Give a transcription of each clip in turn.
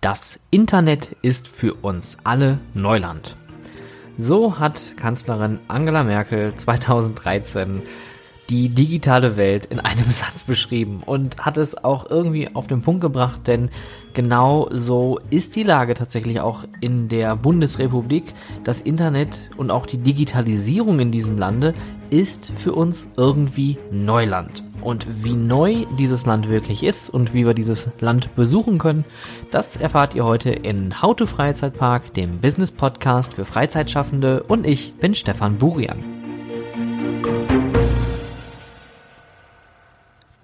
Das Internet ist für uns alle Neuland. So hat Kanzlerin Angela Merkel 2013 die digitale Welt in einem Satz beschrieben und hat es auch irgendwie auf den Punkt gebracht, denn genau so ist die Lage tatsächlich auch in der Bundesrepublik. Das Internet und auch die Digitalisierung in diesem Lande ist für uns irgendwie Neuland. Und wie neu dieses Land wirklich ist und wie wir dieses Land besuchen können, das erfahrt ihr heute in How to Freizeitpark, dem Business Podcast für Freizeitschaffende und ich bin Stefan Burian.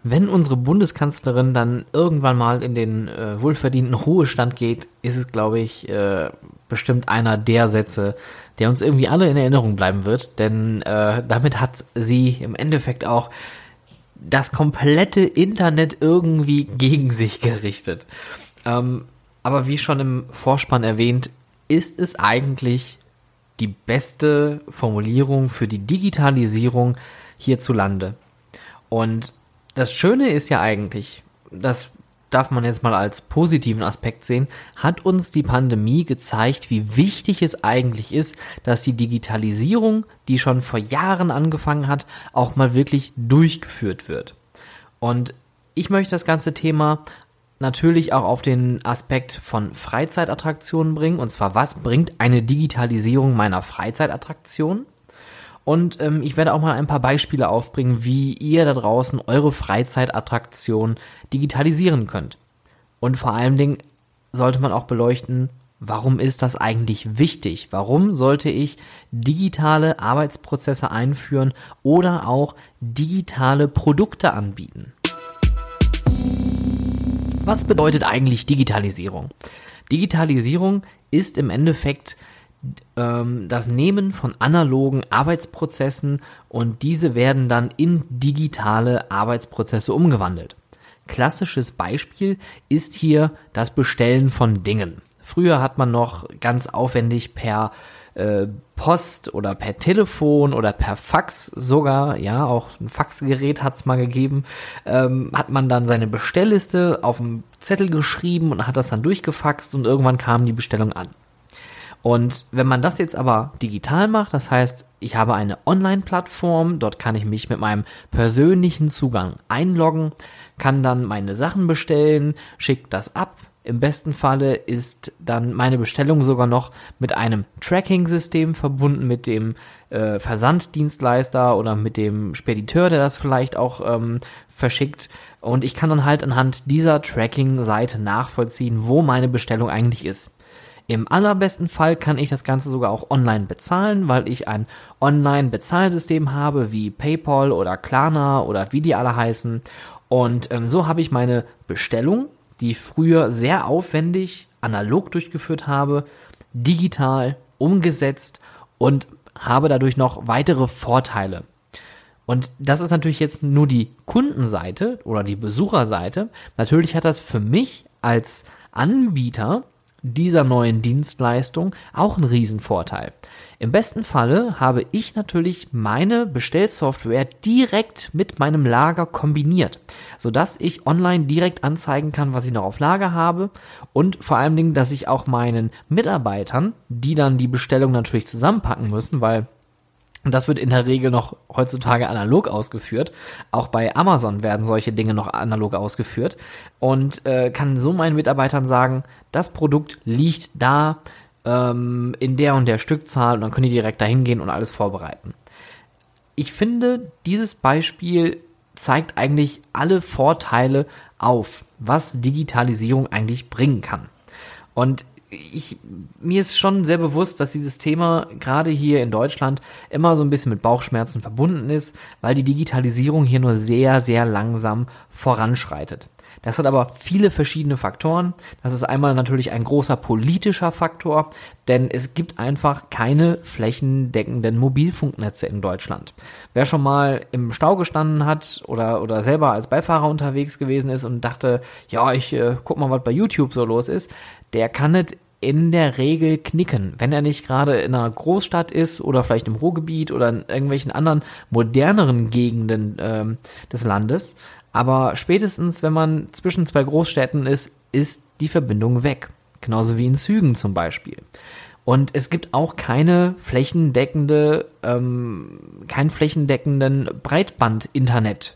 Wenn unsere Bundeskanzlerin dann irgendwann mal in den äh, wohlverdienten Ruhestand geht, ist es, glaube ich, äh, bestimmt einer der Sätze, der uns irgendwie alle in Erinnerung bleiben wird. Denn äh, damit hat sie im Endeffekt auch das komplette Internet irgendwie gegen sich gerichtet. Ähm, aber wie schon im Vorspann erwähnt, ist es eigentlich die beste Formulierung für die Digitalisierung hierzulande. Und das Schöne ist ja eigentlich, das darf man jetzt mal als positiven Aspekt sehen, hat uns die Pandemie gezeigt, wie wichtig es eigentlich ist, dass die Digitalisierung, die schon vor Jahren angefangen hat, auch mal wirklich durchgeführt wird. Und ich möchte das ganze Thema natürlich auch auf den Aspekt von Freizeitattraktionen bringen. Und zwar, was bringt eine Digitalisierung meiner Freizeitattraktion? Und ähm, ich werde auch mal ein paar Beispiele aufbringen, wie ihr da draußen eure Freizeitattraktion digitalisieren könnt. Und vor allen Dingen sollte man auch beleuchten, warum ist das eigentlich wichtig? Warum sollte ich digitale Arbeitsprozesse einführen oder auch digitale Produkte anbieten? Was bedeutet eigentlich Digitalisierung? Digitalisierung ist im Endeffekt ähm, das Nehmen von analogen Arbeitsprozessen und diese werden dann in digitale Arbeitsprozesse umgewandelt. Klassisches Beispiel ist hier das Bestellen von Dingen. Früher hat man noch ganz aufwendig per äh, Post oder per Telefon oder per Fax sogar, ja, auch ein Faxgerät hat es mal gegeben, ähm, hat man dann seine Bestellliste auf dem Zettel geschrieben und hat das dann durchgefaxt und irgendwann kam die Bestellung an. Und wenn man das jetzt aber digital macht, das heißt, ich habe eine Online-Plattform, dort kann ich mich mit meinem persönlichen Zugang einloggen, kann dann meine Sachen bestellen, schickt das ab. Im besten Falle ist dann meine Bestellung sogar noch mit einem Tracking-System verbunden, mit dem äh, Versanddienstleister oder mit dem Spediteur, der das vielleicht auch ähm, verschickt. Und ich kann dann halt anhand dieser Tracking-Seite nachvollziehen, wo meine Bestellung eigentlich ist. Im allerbesten Fall kann ich das Ganze sogar auch online bezahlen, weil ich ein Online-Bezahlsystem habe wie PayPal oder Klarna oder wie die alle heißen. Und ähm, so habe ich meine Bestellung, die früher sehr aufwendig analog durchgeführt habe, digital umgesetzt und habe dadurch noch weitere Vorteile. Und das ist natürlich jetzt nur die Kundenseite oder die Besucherseite. Natürlich hat das für mich als Anbieter dieser neuen Dienstleistung auch ein Riesenvorteil. Im besten Falle habe ich natürlich meine Bestellsoftware direkt mit meinem Lager kombiniert, sodass ich online direkt anzeigen kann, was ich noch auf Lager habe und vor allen Dingen, dass ich auch meinen Mitarbeitern, die dann die Bestellung natürlich zusammenpacken müssen, weil und das wird in der Regel noch heutzutage analog ausgeführt. Auch bei Amazon werden solche Dinge noch analog ausgeführt. Und äh, kann so meinen Mitarbeitern sagen, das Produkt liegt da ähm, in der und der Stückzahl und dann können die direkt dahin gehen und alles vorbereiten. Ich finde, dieses Beispiel zeigt eigentlich alle Vorteile auf, was Digitalisierung eigentlich bringen kann. Und ich, mir ist schon sehr bewusst, dass dieses Thema gerade hier in Deutschland immer so ein bisschen mit Bauchschmerzen verbunden ist, weil die Digitalisierung hier nur sehr, sehr langsam voranschreitet. Das hat aber viele verschiedene Faktoren. Das ist einmal natürlich ein großer politischer Faktor, denn es gibt einfach keine flächendeckenden Mobilfunknetze in Deutschland. Wer schon mal im Stau gestanden hat oder, oder selber als Beifahrer unterwegs gewesen ist und dachte, ja, ich äh, guck mal, was bei YouTube so los ist, der kann nicht in der Regel knicken, wenn er nicht gerade in einer Großstadt ist oder vielleicht im Ruhrgebiet oder in irgendwelchen anderen moderneren Gegenden ähm, des Landes. Aber spätestens, wenn man zwischen zwei Großstädten ist, ist die Verbindung weg. genauso wie in Zügen zum Beispiel. Und es gibt auch keine flächendeckende, ähm, kein flächendeckenden Breitband-Internet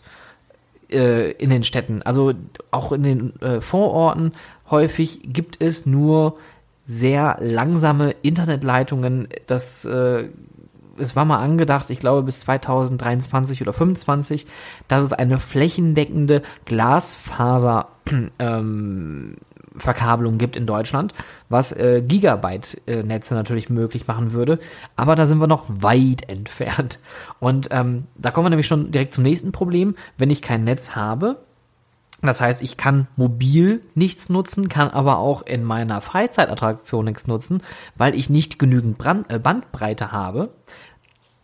äh, in den Städten. Also auch in den äh, Vororten häufig gibt es nur sehr langsame Internetleitungen. Das äh, es war mal angedacht, ich glaube bis 2023 oder 2025, dass es eine flächendeckende Glasfaser ähm, Verkabelung gibt in Deutschland, was äh, Gigabyte-Netze natürlich möglich machen würde. Aber da sind wir noch weit entfernt. Und ähm, da kommen wir nämlich schon direkt zum nächsten Problem. Wenn ich kein Netz habe, das heißt, ich kann mobil nichts nutzen, kann aber auch in meiner Freizeitattraktion nichts nutzen, weil ich nicht genügend Brand, äh, Bandbreite habe,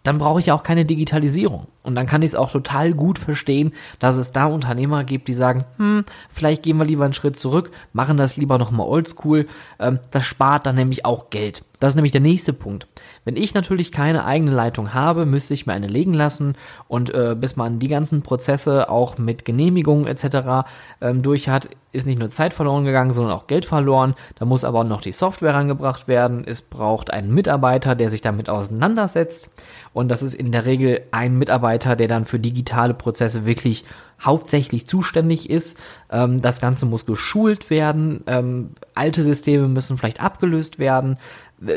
dann brauche ich auch keine Digitalisierung. Und dann kann ich es auch total gut verstehen, dass es da Unternehmer gibt, die sagen, hm, vielleicht gehen wir lieber einen Schritt zurück, machen das lieber nochmal oldschool. Ähm, das spart dann nämlich auch Geld. Das ist nämlich der nächste Punkt. Wenn ich natürlich keine eigene Leitung habe, müsste ich mir eine legen lassen und äh, bis man die ganzen Prozesse auch mit Genehmigungen etc. Ähm, durch hat, ist nicht nur Zeit verloren gegangen, sondern auch Geld verloren. Da muss aber noch die Software rangebracht werden. Es braucht einen Mitarbeiter, der sich damit auseinandersetzt. Und das ist in der Regel ein Mitarbeiter, der dann für digitale Prozesse wirklich hauptsächlich zuständig ist. Ähm, das Ganze muss geschult werden. Ähm, alte Systeme müssen vielleicht abgelöst werden.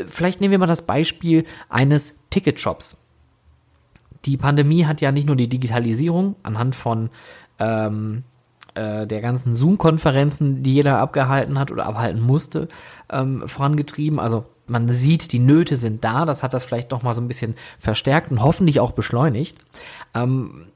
Vielleicht nehmen wir mal das Beispiel eines Ticketshops. Die Pandemie hat ja nicht nur die Digitalisierung anhand von ähm, äh, der ganzen Zoom-Konferenzen, die jeder abgehalten hat oder abhalten musste, ähm, vorangetrieben. Also man sieht, die Nöte sind da. Das hat das vielleicht noch mal so ein bisschen verstärkt und hoffentlich auch beschleunigt. Ähm,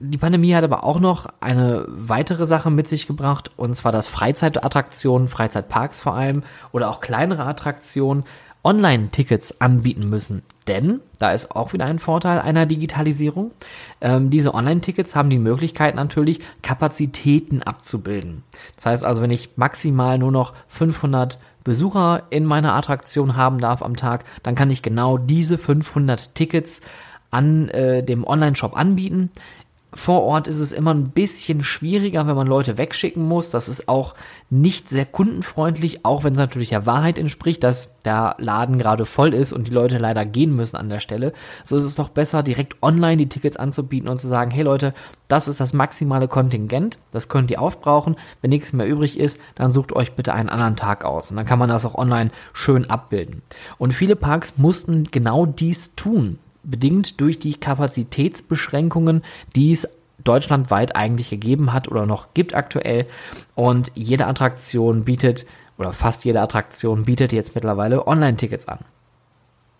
die Pandemie hat aber auch noch eine weitere Sache mit sich gebracht, und zwar, dass Freizeitattraktionen, Freizeitparks vor allem oder auch kleinere Attraktionen Online-Tickets anbieten müssen. Denn, da ist auch wieder ein Vorteil einer Digitalisierung, ähm, diese Online-Tickets haben die Möglichkeit natürlich, Kapazitäten abzubilden. Das heißt also, wenn ich maximal nur noch 500 Besucher in meiner Attraktion haben darf am Tag, dann kann ich genau diese 500 Tickets an äh, dem Online-Shop anbieten. Vor Ort ist es immer ein bisschen schwieriger, wenn man Leute wegschicken muss. Das ist auch nicht sehr kundenfreundlich, auch wenn es natürlich der Wahrheit entspricht, dass der Laden gerade voll ist und die Leute leider gehen müssen an der Stelle. So ist es doch besser, direkt online die Tickets anzubieten und zu sagen, hey Leute, das ist das maximale Kontingent, das könnt ihr aufbrauchen. Wenn nichts mehr übrig ist, dann sucht euch bitte einen anderen Tag aus. Und dann kann man das auch online schön abbilden. Und viele Parks mussten genau dies tun bedingt durch die Kapazitätsbeschränkungen, die es deutschlandweit eigentlich gegeben hat oder noch gibt aktuell. Und jede Attraktion bietet, oder fast jede Attraktion bietet jetzt mittlerweile Online-Tickets an.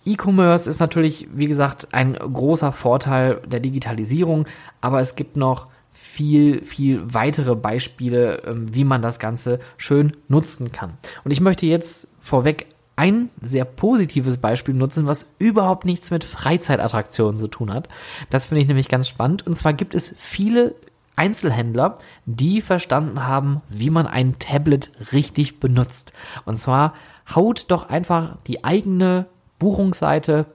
E-Commerce ist natürlich, wie gesagt, ein großer Vorteil der Digitalisierung, aber es gibt noch viel, viel weitere Beispiele, ähm, wie man das Ganze schön nutzen kann. Und ich möchte jetzt vorweg ein sehr positives Beispiel nutzen, was überhaupt nichts mit Freizeitattraktionen zu tun hat. Das finde ich nämlich ganz spannend. Und zwar gibt es viele Einzelhändler, die verstanden haben, wie man ein Tablet richtig benutzt. Und zwar haut doch einfach die eigene Buchungsseite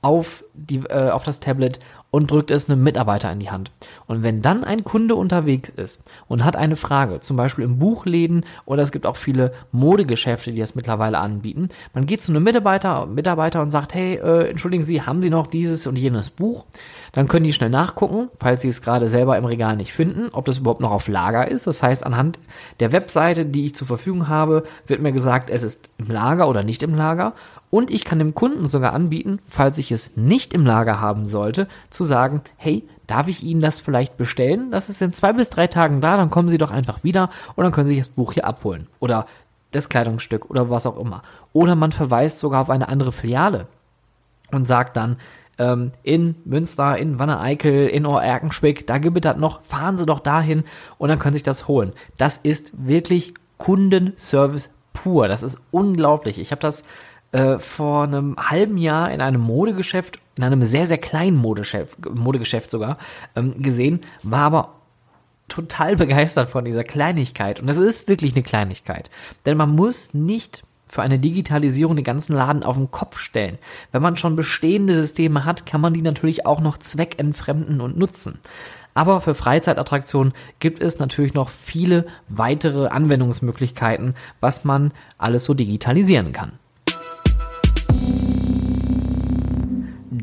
auf, die, äh, auf das Tablet und drückt es einem Mitarbeiter in die Hand. Und wenn dann ein Kunde unterwegs ist und hat eine Frage, zum Beispiel im Buchläden oder es gibt auch viele Modegeschäfte, die das mittlerweile anbieten, man geht zu einem Mitarbeiter, Mitarbeiter und sagt, hey, äh, entschuldigen Sie, haben Sie noch dieses und jenes Buch? Dann können die schnell nachgucken, falls sie es gerade selber im Regal nicht finden, ob das überhaupt noch auf Lager ist. Das heißt, anhand der Webseite, die ich zur Verfügung habe, wird mir gesagt, es ist im Lager oder nicht im Lager. Und ich kann dem Kunden sogar anbieten, falls ich es nicht im Lager haben sollte, zu sagen, hey, darf ich Ihnen das vielleicht bestellen? Das ist in zwei bis drei Tagen da, dann kommen Sie doch einfach wieder und dann können Sie das Buch hier abholen. Oder das Kleidungsstück oder was auch immer. Oder man verweist sogar auf eine andere Filiale und sagt dann, ähm, in Münster, in Wanne-Eickel, in Oerkenschwick, da gibt es das noch, fahren Sie doch dahin und dann können Sie sich das holen. Das ist wirklich Kundenservice pur. Das ist unglaublich. Ich habe das äh, vor einem halben Jahr in einem Modegeschäft, in einem sehr, sehr kleinen Modegeschäft, Modegeschäft sogar, ähm, gesehen, war aber total begeistert von dieser Kleinigkeit. Und es ist wirklich eine Kleinigkeit. Denn man muss nicht für eine Digitalisierung den ganzen Laden auf den Kopf stellen. Wenn man schon bestehende Systeme hat, kann man die natürlich auch noch zweckentfremden und nutzen. Aber für Freizeitattraktionen gibt es natürlich noch viele weitere Anwendungsmöglichkeiten, was man alles so digitalisieren kann.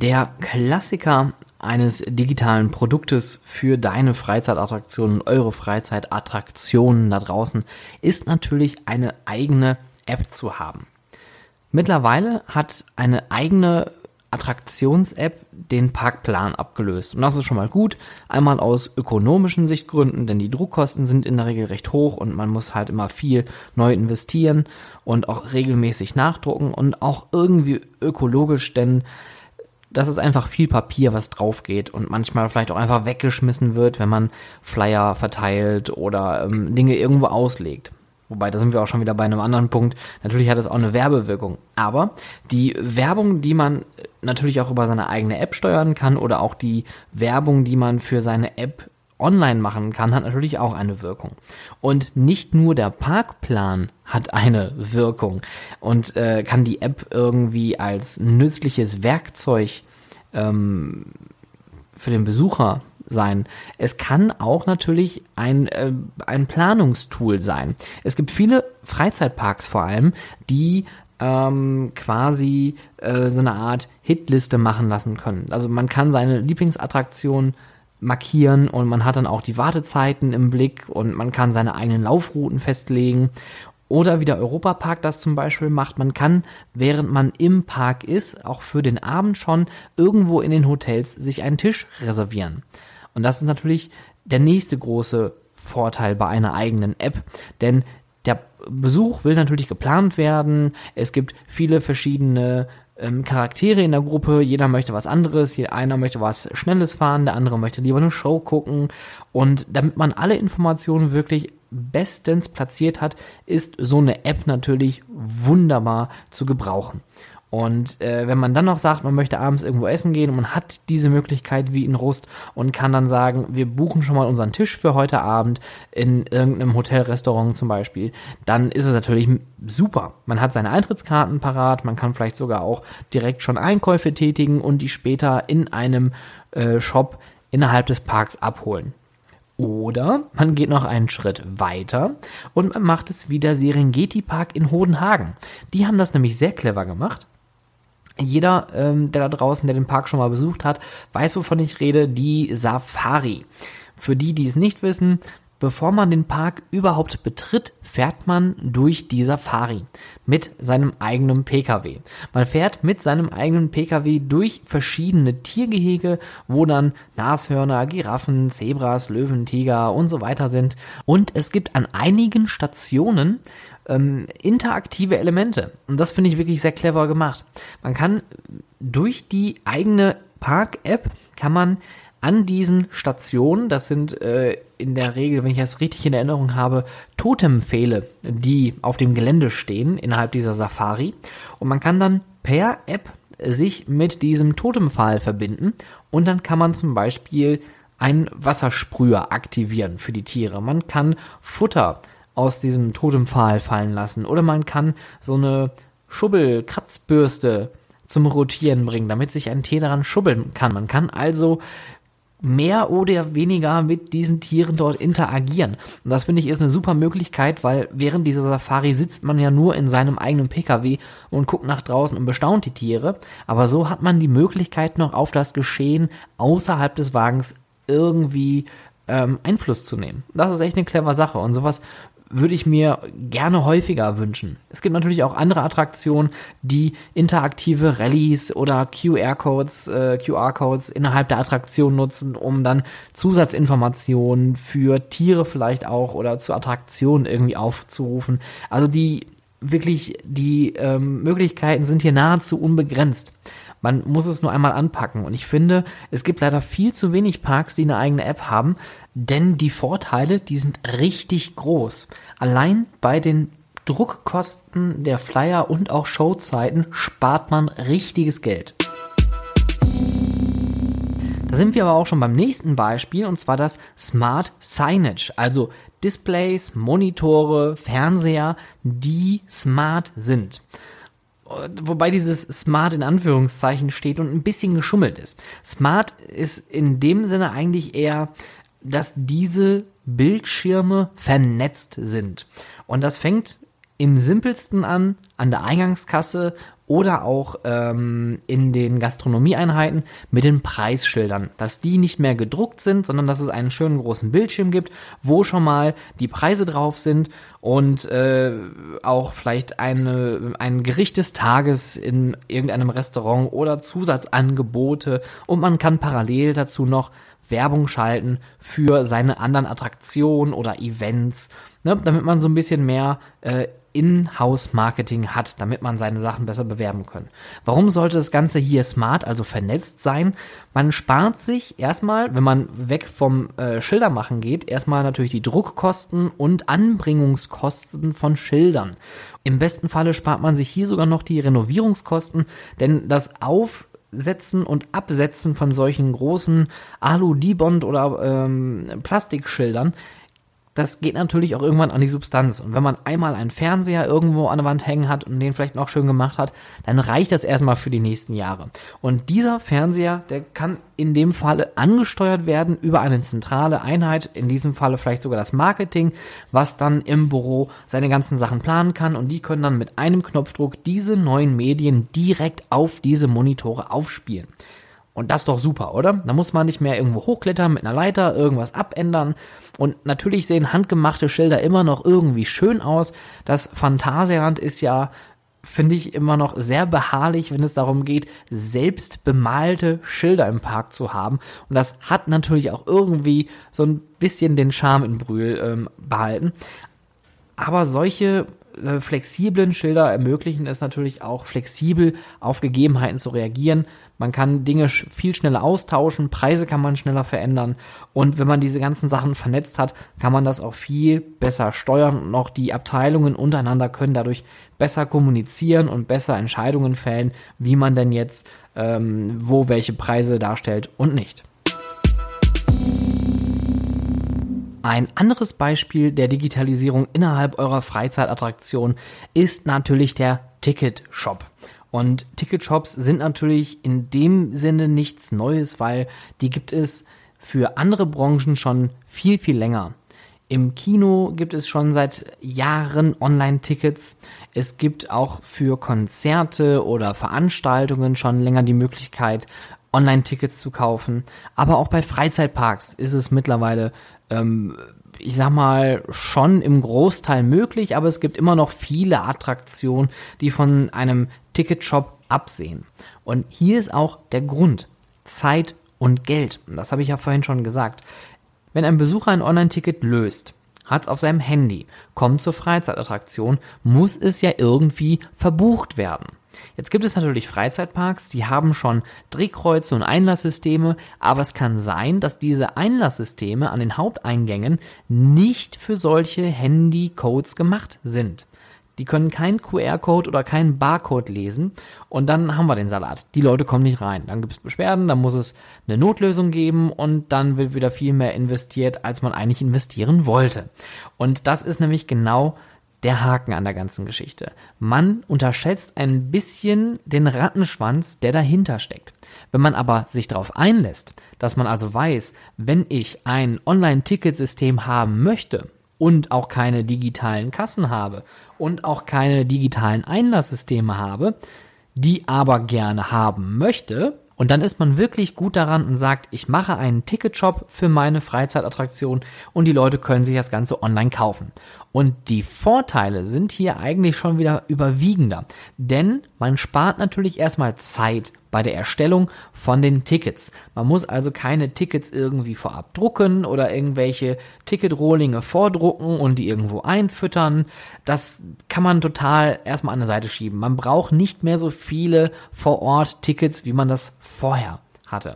Der Klassiker eines digitalen Produktes für deine Freizeitattraktionen, eure Freizeitattraktionen da draußen, ist natürlich eine eigene App zu haben. Mittlerweile hat eine eigene Attraktions-App den Parkplan abgelöst. Und das ist schon mal gut. Einmal aus ökonomischen Sichtgründen, denn die Druckkosten sind in der Regel recht hoch und man muss halt immer viel neu investieren und auch regelmäßig nachdrucken und auch irgendwie ökologisch, denn das ist einfach viel Papier, was drauf geht und manchmal vielleicht auch einfach weggeschmissen wird, wenn man Flyer verteilt oder ähm, Dinge irgendwo auslegt. Wobei, da sind wir auch schon wieder bei einem anderen Punkt. Natürlich hat es auch eine Werbewirkung. Aber die Werbung, die man natürlich auch über seine eigene App steuern kann oder auch die Werbung, die man für seine App online machen kann, hat natürlich auch eine Wirkung. Und nicht nur der Parkplan hat eine Wirkung und äh, kann die App irgendwie als nützliches Werkzeug ähm, für den Besucher sein. Es kann auch natürlich ein, äh, ein Planungstool sein. Es gibt viele Freizeitparks vor allem, die ähm, quasi äh, so eine Art Hitliste machen lassen können. Also man kann seine Lieblingsattraktion markieren und man hat dann auch die Wartezeiten im Blick und man kann seine eigenen Laufrouten festlegen. Oder wie der Europapark das zum Beispiel macht, man kann, während man im Park ist, auch für den Abend schon irgendwo in den Hotels sich einen Tisch reservieren. Und das ist natürlich der nächste große Vorteil bei einer eigenen App, denn der Besuch will natürlich geplant werden. Es gibt viele verschiedene ähm, Charaktere in der Gruppe, jeder möchte was anderes, einer möchte was Schnelles fahren, der andere möchte lieber eine Show gucken. Und damit man alle Informationen wirklich bestens platziert hat, ist so eine App natürlich wunderbar zu gebrauchen. Und äh, wenn man dann noch sagt, man möchte abends irgendwo essen gehen und man hat diese Möglichkeit wie in Rust und kann dann sagen, wir buchen schon mal unseren Tisch für heute Abend in irgendeinem Hotelrestaurant zum Beispiel, dann ist es natürlich super. Man hat seine Eintrittskarten parat, man kann vielleicht sogar auch direkt schon Einkäufe tätigen und die später in einem äh, Shop innerhalb des Parks abholen. Oder man geht noch einen Schritt weiter und man macht es wie der Serengeti Park in Hodenhagen. Die haben das nämlich sehr clever gemacht jeder, ähm, der da draußen, der den Park schon mal besucht hat, weiß, wovon ich rede, die Safari. Für die, die es nicht wissen, bevor man den Park überhaupt betritt, fährt man durch die Safari mit seinem eigenen Pkw. Man fährt mit seinem eigenen Pkw durch verschiedene Tiergehege, wo dann Nashörner, Giraffen, Zebras, Löwen, Tiger und so weiter sind. Und es gibt an einigen Stationen ähm, interaktive Elemente. Und das finde ich wirklich sehr clever gemacht. Man kann durch die eigene Park-App kann man an diesen Stationen, das sind äh, in der Regel, wenn ich das richtig in Erinnerung habe, Totempfähle, die auf dem Gelände stehen innerhalb dieser Safari. Und man kann dann per App sich mit diesem Totempfahl verbinden und dann kann man zum Beispiel einen Wassersprüher aktivieren für die Tiere. Man kann Futter aus diesem Totempfahl fallen lassen. Oder man kann so eine Schubbel-Kratzbürste zum Rotieren bringen, damit sich ein Tier daran schubbeln kann. Man kann also mehr oder weniger mit diesen Tieren dort interagieren. Und das finde ich ist eine super Möglichkeit, weil während dieser Safari sitzt man ja nur in seinem eigenen Pkw und guckt nach draußen und bestaunt die Tiere. Aber so hat man die Möglichkeit noch auf das Geschehen außerhalb des Wagens irgendwie ähm, Einfluss zu nehmen. Das ist echt eine clever Sache und sowas würde ich mir gerne häufiger wünschen. Es gibt natürlich auch andere Attraktionen, die interaktive Rallyes oder QR-Codes, äh, QR-Codes innerhalb der Attraktion nutzen, um dann Zusatzinformationen für Tiere vielleicht auch oder zu Attraktionen irgendwie aufzurufen. Also die wirklich die ähm, Möglichkeiten sind hier nahezu unbegrenzt. Man muss es nur einmal anpacken. Und ich finde, es gibt leider viel zu wenig Parks, die eine eigene App haben, denn die Vorteile, die sind richtig groß. Allein bei den Druckkosten der Flyer und auch Showzeiten spart man richtiges Geld. Da sind wir aber auch schon beim nächsten Beispiel und zwar das Smart Signage, also Displays, Monitore, Fernseher, die smart sind wobei dieses Smart in Anführungszeichen steht und ein bisschen geschummelt ist. Smart ist in dem Sinne eigentlich eher dass diese Bildschirme vernetzt sind. Und das fängt im simpelsten an, an der Eingangskasse oder auch ähm, in den Gastronomieeinheiten mit den Preisschildern, dass die nicht mehr gedruckt sind, sondern dass es einen schönen großen Bildschirm gibt, wo schon mal die Preise drauf sind und äh, auch vielleicht eine, ein Gericht des Tages in irgendeinem Restaurant oder Zusatzangebote. Und man kann parallel dazu noch Werbung schalten für seine anderen Attraktionen oder Events, ne, damit man so ein bisschen mehr äh, in-house-Marketing hat, damit man seine Sachen besser bewerben kann. Warum sollte das Ganze hier smart, also vernetzt sein? Man spart sich erstmal, wenn man weg vom äh, Schildermachen geht, erstmal natürlich die Druckkosten und Anbringungskosten von Schildern. Im besten Falle spart man sich hier sogar noch die Renovierungskosten, denn das Auf Setzen und Absetzen von solchen großen Alu-Dibond oder ähm, Plastikschildern das geht natürlich auch irgendwann an die Substanz. Und wenn man einmal einen Fernseher irgendwo an der Wand hängen hat und den vielleicht noch schön gemacht hat, dann reicht das erstmal für die nächsten Jahre. Und dieser Fernseher, der kann in dem Falle angesteuert werden über eine zentrale Einheit, in diesem Falle vielleicht sogar das Marketing, was dann im Büro seine ganzen Sachen planen kann und die können dann mit einem Knopfdruck diese neuen Medien direkt auf diese Monitore aufspielen. Und das ist doch super, oder? Da muss man nicht mehr irgendwo hochklettern mit einer Leiter, irgendwas abändern. Und natürlich sehen handgemachte Schilder immer noch irgendwie schön aus. Das Phantasialand ist ja, finde ich, immer noch sehr beharrlich, wenn es darum geht, selbst bemalte Schilder im Park zu haben. Und das hat natürlich auch irgendwie so ein bisschen den Charme in Brühl ähm, behalten. Aber solche äh, flexiblen Schilder ermöglichen es natürlich auch flexibel auf Gegebenheiten zu reagieren. Man kann Dinge viel schneller austauschen, Preise kann man schneller verändern und wenn man diese ganzen Sachen vernetzt hat, kann man das auch viel besser steuern und auch die Abteilungen untereinander können dadurch besser kommunizieren und besser Entscheidungen fällen, wie man denn jetzt ähm, wo welche Preise darstellt und nicht. Ein anderes Beispiel der Digitalisierung innerhalb eurer Freizeitattraktion ist natürlich der Ticket-Shop. Und Ticketshops sind natürlich in dem Sinne nichts Neues, weil die gibt es für andere Branchen schon viel, viel länger. Im Kino gibt es schon seit Jahren Online-Tickets. Es gibt auch für Konzerte oder Veranstaltungen schon länger die Möglichkeit, Online-Tickets zu kaufen. Aber auch bei Freizeitparks ist es mittlerweile ähm, ich sag mal, schon im Großteil möglich, aber es gibt immer noch viele Attraktionen, die von einem Ticketshop absehen. Und hier ist auch der Grund. Zeit und Geld. Das habe ich ja vorhin schon gesagt. Wenn ein Besucher ein Online-Ticket löst, hat es auf seinem Handy, kommt zur Freizeitattraktion, muss es ja irgendwie verbucht werden. Jetzt gibt es natürlich Freizeitparks, die haben schon Drehkreuze und Einlasssysteme, aber es kann sein, dass diese Einlasssysteme an den Haupteingängen nicht für solche Handy-Codes gemacht sind. Die können keinen QR-Code oder keinen Barcode lesen und dann haben wir den Salat. Die Leute kommen nicht rein. Dann gibt es Beschwerden, dann muss es eine Notlösung geben und dann wird wieder viel mehr investiert, als man eigentlich investieren wollte. Und das ist nämlich genau der Haken an der ganzen Geschichte. Man unterschätzt ein bisschen den Rattenschwanz, der dahinter steckt. Wenn man aber sich darauf einlässt, dass man also weiß, wenn ich ein Online-Ticketsystem haben möchte und auch keine digitalen Kassen habe und auch keine digitalen Einlasssysteme habe, die aber gerne haben möchte, und dann ist man wirklich gut daran und sagt, ich mache einen Ticketshop für meine Freizeitattraktion und die Leute können sich das Ganze online kaufen. Und die Vorteile sind hier eigentlich schon wieder überwiegender, denn man spart natürlich erstmal Zeit bei der Erstellung von den Tickets. Man muss also keine Tickets irgendwie vorab drucken oder irgendwelche Ticketrohlinge vordrucken und die irgendwo einfüttern. Das kann man total erstmal an der Seite schieben. Man braucht nicht mehr so viele vor Ort Tickets, wie man das vorher hatte.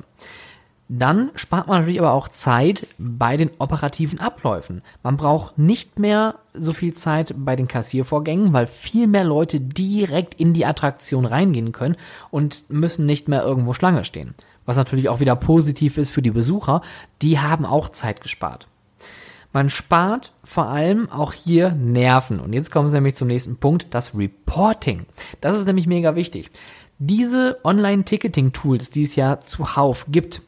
Dann spart man natürlich aber auch Zeit bei den operativen Abläufen. Man braucht nicht mehr so viel Zeit bei den Kassiervorgängen, weil viel mehr Leute direkt in die Attraktion reingehen können und müssen nicht mehr irgendwo Schlange stehen. Was natürlich auch wieder positiv ist für die Besucher, die haben auch Zeit gespart. Man spart vor allem auch hier Nerven. Und jetzt kommen wir nämlich zum nächsten Punkt, das Reporting. Das ist nämlich mega wichtig. Diese Online-Ticketing-Tools, die es ja zuhauf gibt,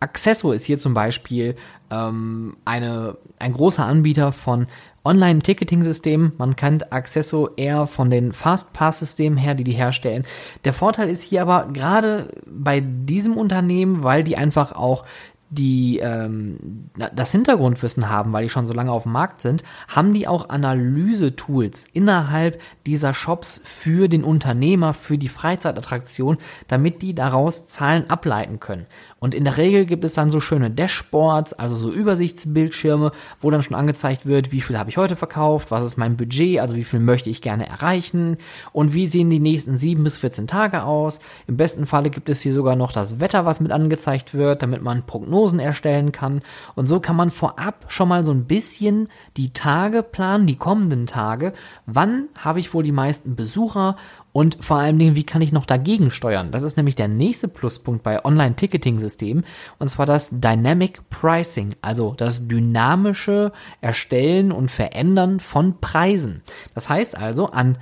Accesso ist hier zum Beispiel ähm, eine, ein großer Anbieter von Online-Ticketing-Systemen. Man kennt Accesso eher von den Fastpass-Systemen her, die die herstellen. Der Vorteil ist hier aber gerade bei diesem Unternehmen, weil die einfach auch die ähm, das Hintergrundwissen haben, weil die schon so lange auf dem Markt sind, haben die auch Analyse-Tools innerhalb dieser Shops für den Unternehmer, für die Freizeitattraktion, damit die daraus Zahlen ableiten können. Und in der Regel gibt es dann so schöne Dashboards, also so Übersichtsbildschirme, wo dann schon angezeigt wird, wie viel habe ich heute verkauft, was ist mein Budget, also wie viel möchte ich gerne erreichen und wie sehen die nächsten sieben bis 14 Tage aus. Im besten Falle gibt es hier sogar noch das Wetter, was mit angezeigt wird, damit man Prognosen erstellen kann. Und so kann man vorab schon mal so ein bisschen die Tage planen, die kommenden Tage. Wann habe ich wohl die meisten Besucher und vor allen Dingen, wie kann ich noch dagegen steuern? Das ist nämlich der nächste Pluspunkt bei Online-Ticketing-Systemen. Und zwar das Dynamic Pricing, also das dynamische Erstellen und Verändern von Preisen. Das heißt also, an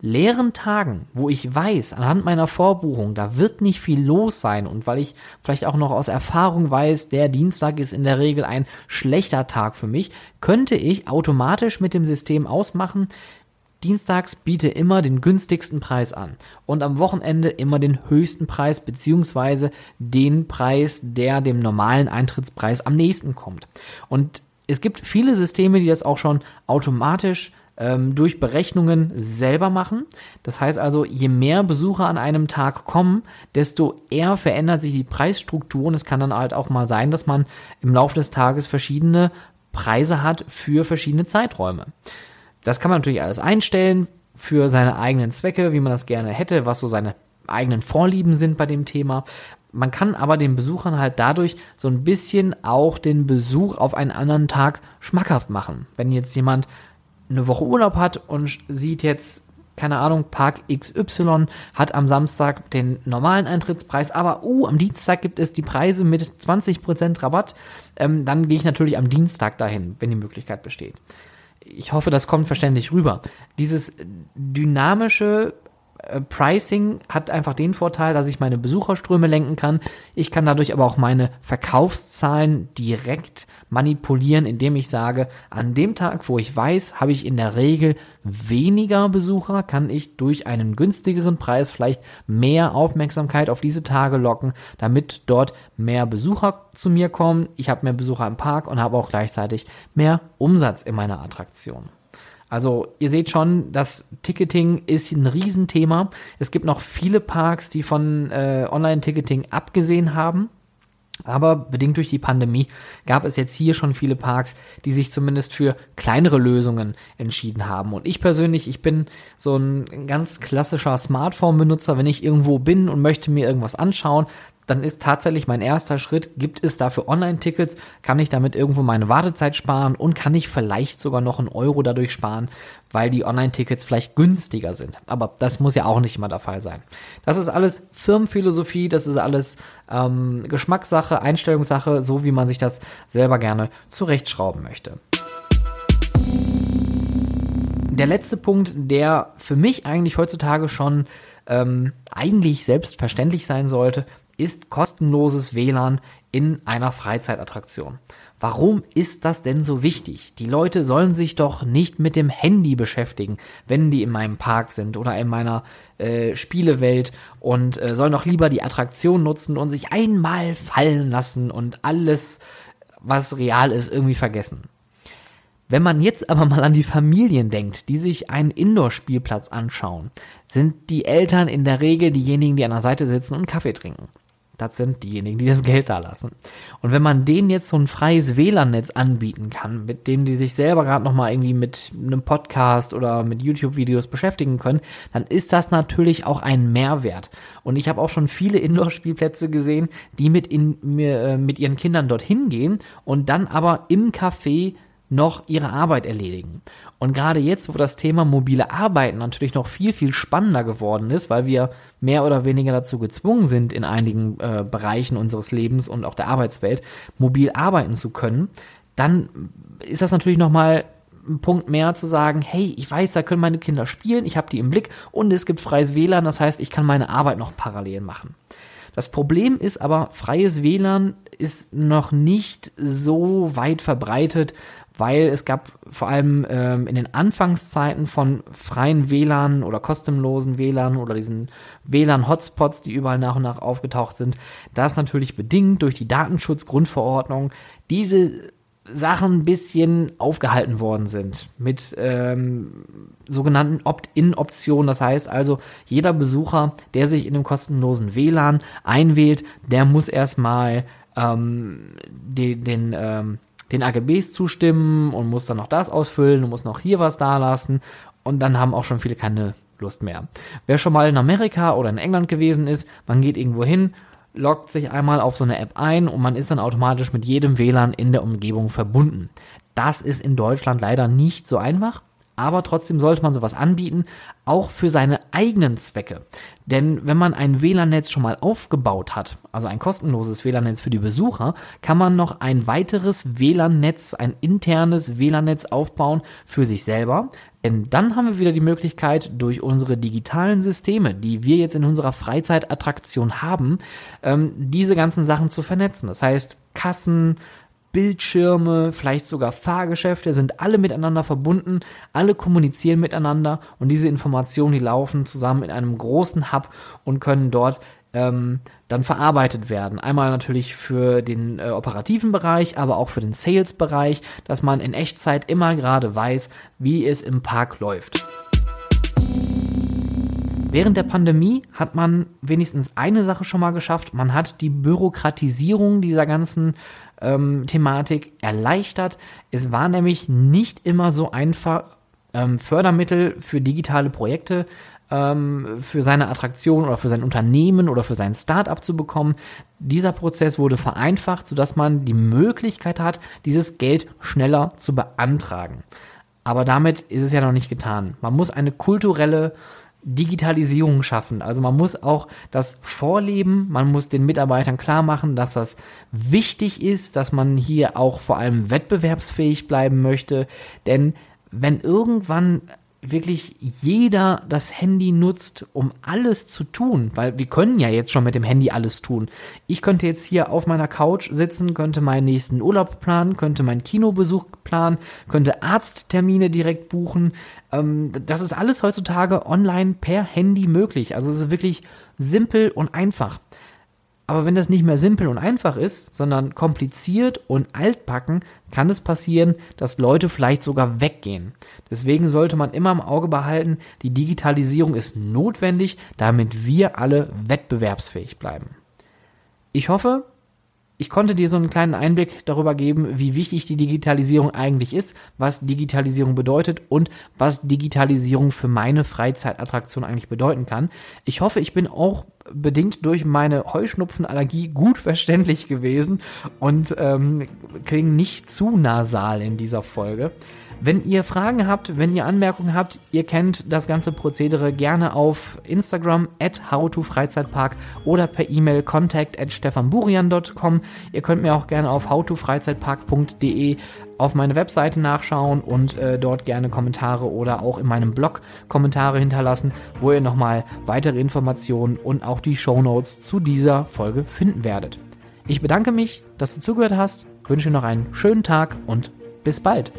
leeren Tagen, wo ich weiß, anhand meiner Vorbuchung, da wird nicht viel los sein und weil ich vielleicht auch noch aus Erfahrung weiß, der Dienstag ist in der Regel ein schlechter Tag für mich, könnte ich automatisch mit dem System ausmachen, Dienstags biete immer den günstigsten Preis an und am Wochenende immer den höchsten Preis beziehungsweise den Preis, der dem normalen Eintrittspreis am nächsten kommt. Und es gibt viele Systeme, die das auch schon automatisch ähm, durch Berechnungen selber machen. Das heißt also, je mehr Besucher an einem Tag kommen, desto eher verändert sich die Preisstruktur und es kann dann halt auch mal sein, dass man im Laufe des Tages verschiedene Preise hat für verschiedene Zeiträume. Das kann man natürlich alles einstellen für seine eigenen Zwecke, wie man das gerne hätte, was so seine eigenen Vorlieben sind bei dem Thema. Man kann aber den Besuchern halt dadurch so ein bisschen auch den Besuch auf einen anderen Tag schmackhaft machen. Wenn jetzt jemand eine Woche Urlaub hat und sieht jetzt, keine Ahnung, Park XY hat am Samstag den normalen Eintrittspreis, aber uh, am Dienstag gibt es die Preise mit 20% Rabatt, ähm, dann gehe ich natürlich am Dienstag dahin, wenn die Möglichkeit besteht ich hoffe, das kommt verständlich rüber. Dieses dynamische Pricing hat einfach den Vorteil, dass ich meine Besucherströme lenken kann. Ich kann dadurch aber auch meine Verkaufszahlen direkt manipulieren, indem ich sage, an dem Tag, wo ich weiß, habe ich in der Regel weniger Besucher, kann ich durch einen günstigeren Preis vielleicht mehr Aufmerksamkeit auf diese Tage locken, damit dort mehr Besucher zu mir kommen. Ich habe mehr Besucher im Park und habe auch gleichzeitig mehr Umsatz in meiner Attraktion. Also ihr seht schon, das Ticketing ist ein Riesenthema. Es gibt noch viele Parks, die von äh, Online-Ticketing abgesehen haben. Aber bedingt durch die Pandemie gab es jetzt hier schon viele Parks, die sich zumindest für kleinere Lösungen entschieden haben. Und ich persönlich, ich bin so ein ganz klassischer Smartphone-Benutzer. Wenn ich irgendwo bin und möchte mir irgendwas anschauen, dann ist tatsächlich mein erster Schritt, gibt es dafür Online-Tickets, kann ich damit irgendwo meine Wartezeit sparen und kann ich vielleicht sogar noch einen Euro dadurch sparen, weil die Online-Tickets vielleicht günstiger sind. Aber das muss ja auch nicht immer der Fall sein. Das ist alles Firmenphilosophie, das ist alles ähm, Geschmackssache, Einstellungssache, so wie man sich das selber gerne zurechtschrauben möchte. Der letzte Punkt, der für mich eigentlich heutzutage schon ähm, eigentlich selbstverständlich sein sollte, ist kostenloses WLAN in einer Freizeitattraktion. Warum ist das denn so wichtig? Die Leute sollen sich doch nicht mit dem Handy beschäftigen, wenn die in meinem Park sind oder in meiner äh, Spielewelt und äh, sollen doch lieber die Attraktion nutzen und sich einmal fallen lassen und alles, was real ist, irgendwie vergessen. Wenn man jetzt aber mal an die Familien denkt, die sich einen Indoor-Spielplatz anschauen, sind die Eltern in der Regel diejenigen, die an der Seite sitzen und Kaffee trinken. Das sind diejenigen, die das Geld da lassen. Und wenn man denen jetzt so ein freies WLAN-Netz anbieten kann, mit dem die sich selber gerade nochmal irgendwie mit einem Podcast oder mit YouTube-Videos beschäftigen können, dann ist das natürlich auch ein Mehrwert. Und ich habe auch schon viele Indoor-Spielplätze gesehen, die mit, in, äh, mit ihren Kindern dorthin gehen und dann aber im Café noch ihre Arbeit erledigen. Und gerade jetzt, wo das Thema mobile Arbeiten natürlich noch viel, viel spannender geworden ist, weil wir mehr oder weniger dazu gezwungen sind, in einigen äh, Bereichen unseres Lebens und auch der Arbeitswelt mobil arbeiten zu können, dann ist das natürlich nochmal ein Punkt mehr zu sagen, hey, ich weiß, da können meine Kinder spielen, ich habe die im Blick und es gibt freies WLAN, das heißt, ich kann meine Arbeit noch parallel machen. Das Problem ist aber, freies WLAN ist noch nicht so weit verbreitet, weil es gab vor allem ähm, in den Anfangszeiten von freien WLAN oder kostenlosen WLAN oder diesen WLAN-Hotspots, die überall nach und nach aufgetaucht sind, das natürlich bedingt durch die Datenschutzgrundverordnung diese Sachen ein bisschen aufgehalten worden sind mit ähm, sogenannten Opt-in-Optionen. Das heißt also, jeder Besucher, der sich in dem kostenlosen WLAN einwählt, der muss erstmal ähm, den, den, ähm, den AGBs zustimmen und muss dann noch das ausfüllen und muss noch hier was da lassen. Und dann haben auch schon viele keine Lust mehr. Wer schon mal in Amerika oder in England gewesen ist, man geht irgendwo hin, loggt sich einmal auf so eine App ein und man ist dann automatisch mit jedem WLAN in der Umgebung verbunden. Das ist in Deutschland leider nicht so einfach, aber trotzdem sollte man sowas anbieten, auch für seine eigenen Zwecke. Denn wenn man ein WLAN-Netz schon mal aufgebaut hat, also ein kostenloses WLAN-Netz für die Besucher, kann man noch ein weiteres WLAN-Netz, ein internes WLAN-Netz aufbauen für sich selber. Denn dann haben wir wieder die Möglichkeit, durch unsere digitalen Systeme, die wir jetzt in unserer Freizeitattraktion haben, ähm, diese ganzen Sachen zu vernetzen. Das heißt, Kassen, Bildschirme, vielleicht sogar Fahrgeschäfte sind alle miteinander verbunden, alle kommunizieren miteinander und diese Informationen, die laufen zusammen in einem großen Hub und können dort ähm, dann verarbeitet werden. Einmal natürlich für den äh, operativen Bereich, aber auch für den Sales-Bereich, dass man in Echtzeit immer gerade weiß, wie es im Park läuft. Während der Pandemie hat man wenigstens eine Sache schon mal geschafft. Man hat die Bürokratisierung dieser ganzen ähm, Thematik erleichtert. Es war nämlich nicht immer so einfach, ähm, Fördermittel für digitale Projekte ähm, für seine Attraktion oder für sein Unternehmen oder für sein Startup zu bekommen. Dieser Prozess wurde vereinfacht, sodass man die Möglichkeit hat, dieses Geld schneller zu beantragen. Aber damit ist es ja noch nicht getan. Man muss eine kulturelle Digitalisierung schaffen. Also man muss auch das vorleben, man muss den Mitarbeitern klar machen, dass das wichtig ist, dass man hier auch vor allem wettbewerbsfähig bleiben möchte. Denn wenn irgendwann wirklich jeder das Handy nutzt, um alles zu tun, weil wir können ja jetzt schon mit dem Handy alles tun. Ich könnte jetzt hier auf meiner Couch sitzen, könnte meinen nächsten Urlaub planen, könnte meinen Kinobesuch planen, könnte Arzttermine direkt buchen. Ähm, das ist alles heutzutage online per Handy möglich. Also es ist wirklich simpel und einfach. Aber wenn das nicht mehr simpel und einfach ist, sondern kompliziert und altbacken, kann es passieren, dass Leute vielleicht sogar weggehen. Deswegen sollte man immer im Auge behalten, die Digitalisierung ist notwendig, damit wir alle wettbewerbsfähig bleiben. Ich hoffe, ich konnte dir so einen kleinen Einblick darüber geben, wie wichtig die Digitalisierung eigentlich ist, was Digitalisierung bedeutet und was Digitalisierung für meine Freizeitattraktion eigentlich bedeuten kann. Ich hoffe, ich bin auch bedingt durch meine Heuschnupfenallergie gut verständlich gewesen und ähm, klinge nicht zu nasal in dieser Folge. Wenn ihr Fragen habt, wenn ihr Anmerkungen habt, ihr kennt das ganze Prozedere gerne auf Instagram at howtofreizeitpark oder per E-Mail contact at stefanburian.com. Ihr könnt mir auch gerne auf howtofreizeitpark.de auf meine Webseite nachschauen und äh, dort gerne Kommentare oder auch in meinem Blog Kommentare hinterlassen, wo ihr nochmal weitere Informationen und auch die Show Notes zu dieser Folge finden werdet. Ich bedanke mich, dass du zugehört hast, wünsche noch einen schönen Tag und bis bald.